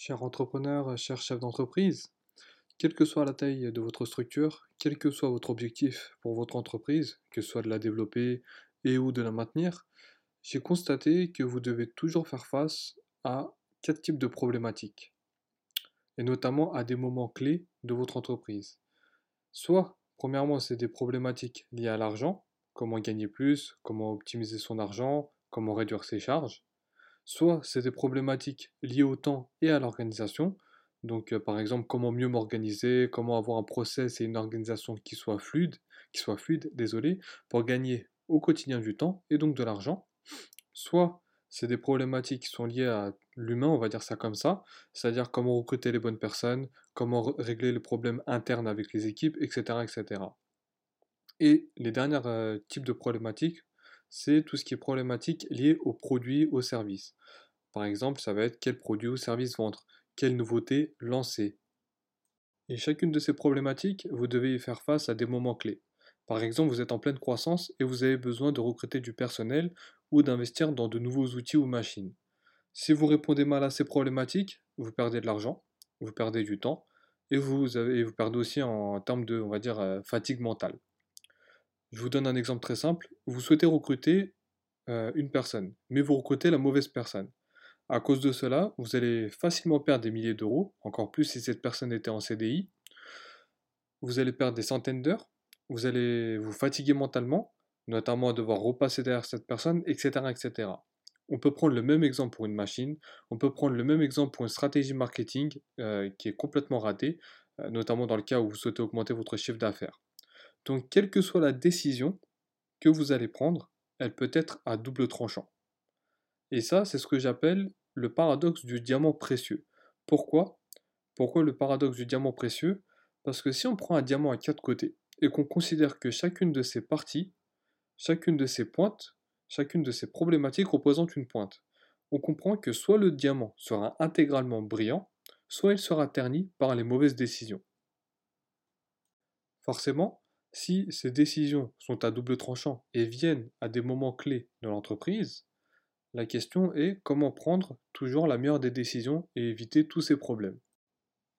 Cher entrepreneur, cher chef d'entreprise, quelle que soit la taille de votre structure, quel que soit votre objectif pour votre entreprise, que ce soit de la développer et ou de la maintenir, j'ai constaté que vous devez toujours faire face à quatre types de problématiques, et notamment à des moments clés de votre entreprise. Soit, premièrement, c'est des problématiques liées à l'argent, comment gagner plus, comment optimiser son argent, comment réduire ses charges. Soit c'est des problématiques liées au temps et à l'organisation. Donc euh, par exemple, comment mieux m'organiser, comment avoir un process et une organisation qui soit fluide, qui soit fluide, désolé, pour gagner au quotidien du temps et donc de l'argent. Soit c'est des problématiques qui sont liées à l'humain, on va dire ça comme ça, c'est-à-dire comment recruter les bonnes personnes, comment régler les problèmes internes avec les équipes, etc. etc. Et les derniers euh, types de problématiques, c'est tout ce qui est problématique lié aux produits, aux services. Par exemple, ça va être quel produit ou service vendre, quelle nouveauté lancer. Et chacune de ces problématiques, vous devez y faire face à des moments clés. Par exemple, vous êtes en pleine croissance et vous avez besoin de recruter du personnel ou d'investir dans de nouveaux outils ou machines. Si vous répondez mal à ces problématiques, vous perdez de l'argent, vous perdez du temps et vous, avez, vous perdez aussi en termes de, on va dire, euh, fatigue mentale. Je vous donne un exemple très simple. Vous souhaitez recruter euh, une personne, mais vous recrutez la mauvaise personne. À cause de cela, vous allez facilement perdre des milliers d'euros, encore plus si cette personne était en CDI. Vous allez perdre des centaines d'heures, vous allez vous fatiguer mentalement, notamment à devoir repasser derrière cette personne, etc., etc. On peut prendre le même exemple pour une machine, on peut prendre le même exemple pour une stratégie marketing euh, qui est complètement ratée, euh, notamment dans le cas où vous souhaitez augmenter votre chiffre d'affaires. Donc, quelle que soit la décision que vous allez prendre, elle peut être à double tranchant. Et ça, c'est ce que j'appelle le paradoxe du diamant précieux. Pourquoi? Pourquoi le paradoxe du diamant précieux? Parce que si on prend un diamant à quatre côtés et qu'on considère que chacune de ses parties, chacune de ses pointes, chacune de ses problématiques représente une pointe, on comprend que soit le diamant sera intégralement brillant, soit il sera terni par les mauvaises décisions. Forcément, si ces décisions sont à double tranchant et viennent à des moments clés de l'entreprise, la question est comment prendre toujours la meilleure des décisions et éviter tous ces problèmes.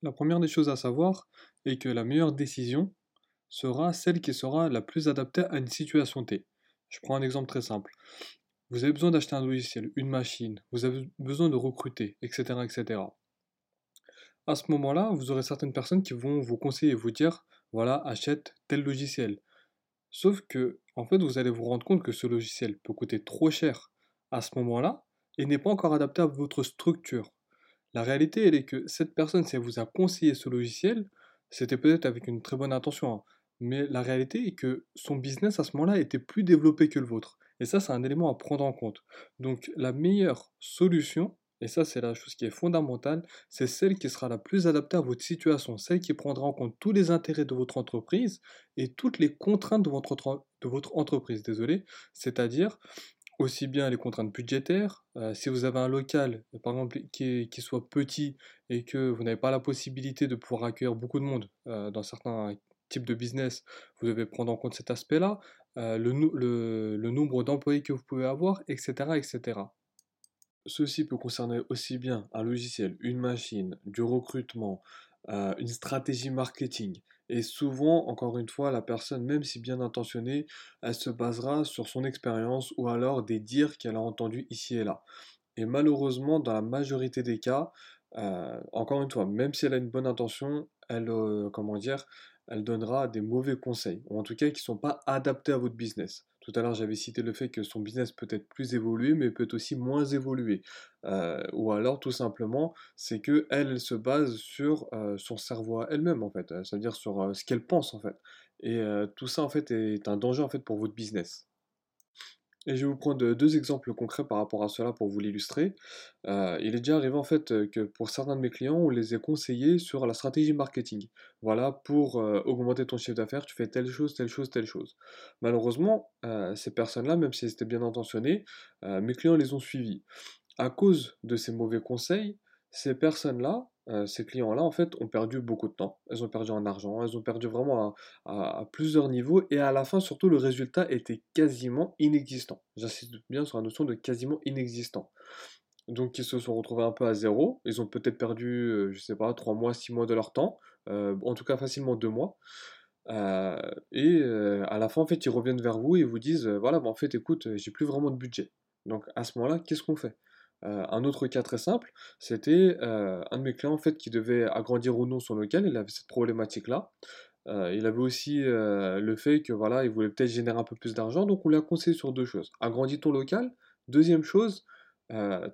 La première des choses à savoir est que la meilleure décision sera celle qui sera la plus adaptée à une situation T. Je prends un exemple très simple. Vous avez besoin d'acheter un logiciel, une machine, vous avez besoin de recruter, etc. etc. À ce moment-là, vous aurez certaines personnes qui vont vous conseiller et vous dire voilà, achète tel logiciel. Sauf que, en fait, vous allez vous rendre compte que ce logiciel peut coûter trop cher à ce moment-là et n'est pas encore adapté à votre structure. La réalité, elle est que cette personne, si elle vous a conseillé ce logiciel, c'était peut-être avec une très bonne intention, hein, mais la réalité est que son business à ce moment-là était plus développé que le vôtre. Et ça, c'est un élément à prendre en compte. Donc, la meilleure solution, et ça c'est la chose qui est fondamentale, c'est celle qui sera la plus adaptée à votre situation, celle qui prendra en compte tous les intérêts de votre entreprise et toutes les contraintes de votre, entreprise, désolé, c'est-à-dire aussi bien les contraintes budgétaires, euh, si vous avez un local, par exemple, qui, soit petit et que vous n'avez pas la possibilité de pouvoir accueillir beaucoup de monde euh, dans certains types de business, vous devez prendre en compte cet aspect-là, euh, le, le, le, nombre d'employés que vous pouvez avoir, etc., etc. Ceci peut concerner aussi bien un logiciel, une machine, du recrutement, euh, une stratégie marketing. Et souvent, encore une fois, la personne, même si bien intentionnée, elle se basera sur son expérience ou alors des dires qu'elle a entendus ici et là. Et malheureusement, dans la majorité des cas, euh, encore une fois, même si elle a une bonne intention, elle, euh, donnera des mauvais conseils, ou en tout cas qui ne sont pas adaptés à votre business. Tout à l'heure, j'avais cité le fait que son business peut être plus évolué, mais peut aussi moins évoluer. Euh, ou alors, tout simplement, c'est que elle, se base sur euh, son cerveau elle-même, en fait. C'est-à-dire sur euh, ce qu'elle pense, en fait. Et tout ça, en fait, est un danger, en fait, pour votre business. Et je vais vous prendre deux exemples concrets par rapport à cela pour vous l'illustrer. Euh, il est déjà arrivé en fait euh, que pour certains de mes clients, on les a conseillés sur la stratégie marketing. Voilà, pour euh, augmenter ton chiffre d'affaires, tu fais telle chose, telle chose, telle chose. Malheureusement, ces personnes-là, même si elles étaient bien intentionnées, mes clients les ont suivis. À cause de ces mauvais conseils, ces personnes-là, euh, ces clients-là, en fait, ont perdu beaucoup de temps. Elles ont perdu en argent, elles ont perdu vraiment à, plusieurs niveaux. Et à la fin, surtout, le résultat était quasiment inexistant. J'insiste bien sur la notion de quasiment inexistant. donc ils se sont retrouvés un peu à zéro. Ils ont peut-être perdu, euh, je sais pas, 3 mois, 6 mois de leur temps, euh, en tout cas facilement 2 mois. Euh, et à la fin, en fait, ils reviennent vers vous et vous disent, voilà, bah, en fait, écoute, j'ai plus vraiment de budget. Donc à ce moment-là, qu'est-ce qu'on fait? Euh, un autre cas très simple, c'était euh, un de mes clients en fait qui devait agrandir ou non son local, il avait cette problématique-là. Euh, il avait aussi le fait que voilà, il voulait peut-être générer un peu plus d'argent, donc on lui a conseillé sur deux choses. Agrandis ton local. Deuxième chose,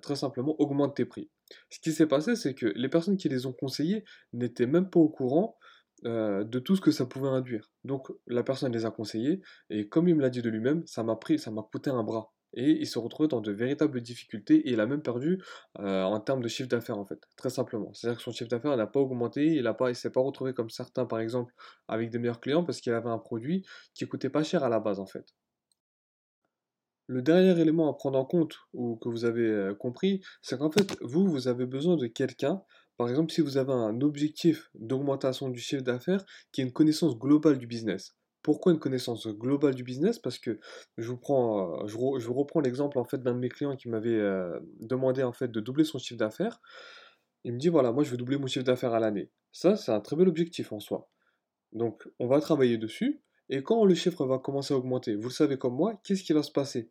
très simplement, augmente tes prix. Ce qui s'est passé, c'est que les personnes qui les ont conseillés n'étaient même pas au courant de tout ce que ça pouvait induire. Donc la personne les a conseillés, et comme il me l'a dit de lui-même, ça m'a pris, ça m'a coûté un bras. Et il se retrouvait dans de véritables difficultés et il a même perdu euh, en termes de chiffre d'affaires en fait, très simplement. C'est-à-dire que son chiffre d'affaires n'a pas augmenté, il il s'est pas retrouvé comme certains par exemple avec des meilleurs clients parce qu'il avait un produit qui coûtait pas cher à la base en fait. Le dernier élément à prendre en compte, ou que vous avez euh, compris, c'est qu'en fait, vous, vous avez besoin de quelqu'un, par exemple, si vous avez un objectif d'augmentation du chiffre d'affaires, qui a une connaissance globale du business. Pourquoi une connaissance globale du business? Parce que je vous prends, euh, je, reprends l'exemple en fait d'un de mes clients qui m'avait euh, demandé en fait de doubler son chiffre d'affaires. Il me dit voilà, moi je veux doubler mon chiffre d'affaires à l'année. Ça, c'est un très bel objectif en soi. Donc, on va travailler dessus. Et quand le chiffre va commencer à augmenter, vous le savez comme moi, qu'est-ce qui va se passer?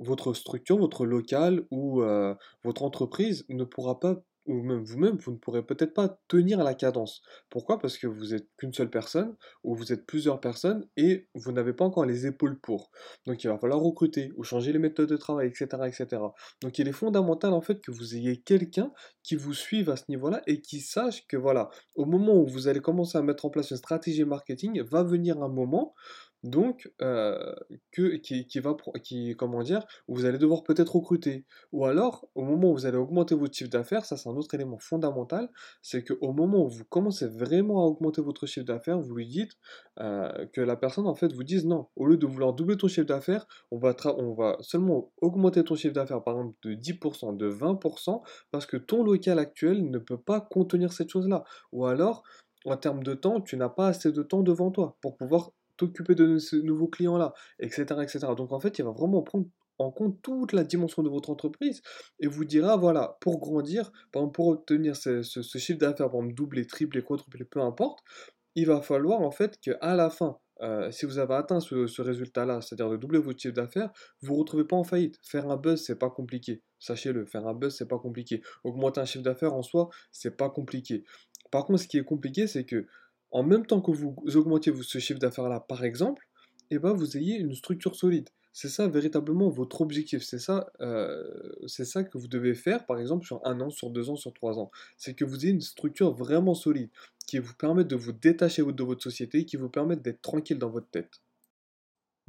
votre structure, votre local ou euh, votre entreprise ne pourra pas, ou même vous-même, vous ne pourrez peut-être pas tenir la cadence. Pourquoi? Parce que vous êtes qu'une seule personne, ou vous êtes plusieurs personnes, et vous n'avez pas encore les épaules pour. Donc il va falloir recruter, ou changer les méthodes de travail, etc., etc. Donc il est fondamental en fait que vous ayez quelqu'un qui vous suive à ce niveau-là et qui sache que voilà, au moment où vous allez commencer à mettre en place une stratégie marketing, va venir un moment donc, euh, que, qui, qui va, qui, comment vous allez devoir peut-être recruter. Ou alors, au moment où vous allez augmenter votre chiffre d'affaires, ça c'est un autre élément fondamental, c'est qu'au moment où vous commencez vraiment à augmenter votre chiffre d'affaires, vous lui dites euh, que la personne en fait vous dise non, au lieu de vouloir doubler ton chiffre d'affaires, on va, on va seulement augmenter ton chiffre d'affaires par exemple de 10%, de 20%, parce que ton local actuel ne peut pas contenir cette chose-là. Ou alors, en termes de temps, tu n'as pas assez de temps devant toi pour pouvoir t'occuper de ce nouveau client-là, etc., etc. Donc en fait, il va vraiment prendre en compte toute la dimension de votre entreprise et vous dira, voilà, pour grandir, par exemple, pour obtenir ce, chiffre d'affaires, par exemple, doubler, tripler, quadrupler, peu importe, il va falloir en fait qu'à la fin, euh, si vous avez atteint ce, ce résultat-là, c'est-à-dire de doubler votre chiffre d'affaires, vous ne vous retrouvez pas en faillite. Faire un buzz, c'est pas compliqué. Sachez-le, faire un buzz, c'est pas compliqué. Augmenter un chiffre d'affaires en soi, c'est pas compliqué. Par contre, ce qui est compliqué, c'est que en même temps que vous augmentiez ce chiffre d'affaires-là, par exemple, eh ben, vous ayez une structure solide. C'est ça véritablement votre objectif. C'est ça, euh, c'est ça que vous devez faire, par exemple, sur un an, sur deux ans, sur trois ans. C'est que vous ayez une structure vraiment solide qui vous permette de vous détacher de votre société, qui vous permette d'être tranquille dans votre tête.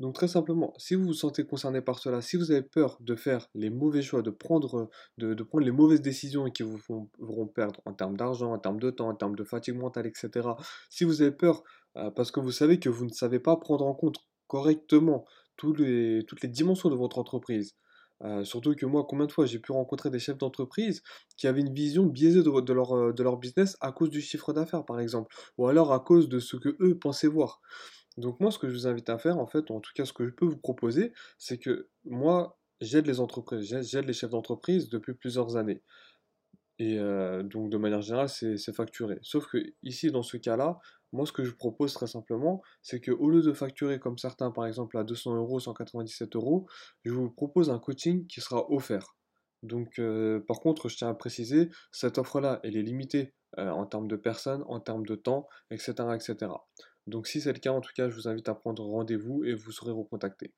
Donc très simplement, si vous vous sentez concerné par cela, si vous avez peur de faire les mauvais choix, de prendre, les mauvaises décisions qui vous feront perdre en termes d'argent, en termes de temps, en termes de fatigue mentale, etc. Si vous avez peur euh, parce que vous savez que vous ne savez pas prendre en compte correctement toutes les dimensions de votre entreprise, euh, surtout que moi, combien de fois j'ai pu rencontrer des chefs d'entreprise qui avaient une vision biaisée de leur, euh, de leur business à cause du chiffre d'affaires, par exemple, ou alors à cause de ce que eux pensaient voir. Donc moi, ce que je vous invite à faire, en fait, en tout cas ce que je peux vous proposer, c'est que moi, j'aide les entreprises, j'aide les chefs d'entreprise depuis plusieurs années. Et euh, donc de manière générale, c'est facturé. Sauf que ici, dans ce cas-là, moi, ce que je propose très simplement, c'est que au lieu de facturer comme certains, par exemple, à 200 euros, 197 euros, je vous propose un coaching qui sera offert. Donc, euh, par contre, je tiens à préciser, cette offre-là, elle est limitée euh, en termes de personnes, en termes de temps, etc., etc. Donc, si c'est le cas, en tout cas, je vous invite à prendre rendez-vous et vous serez recontacté.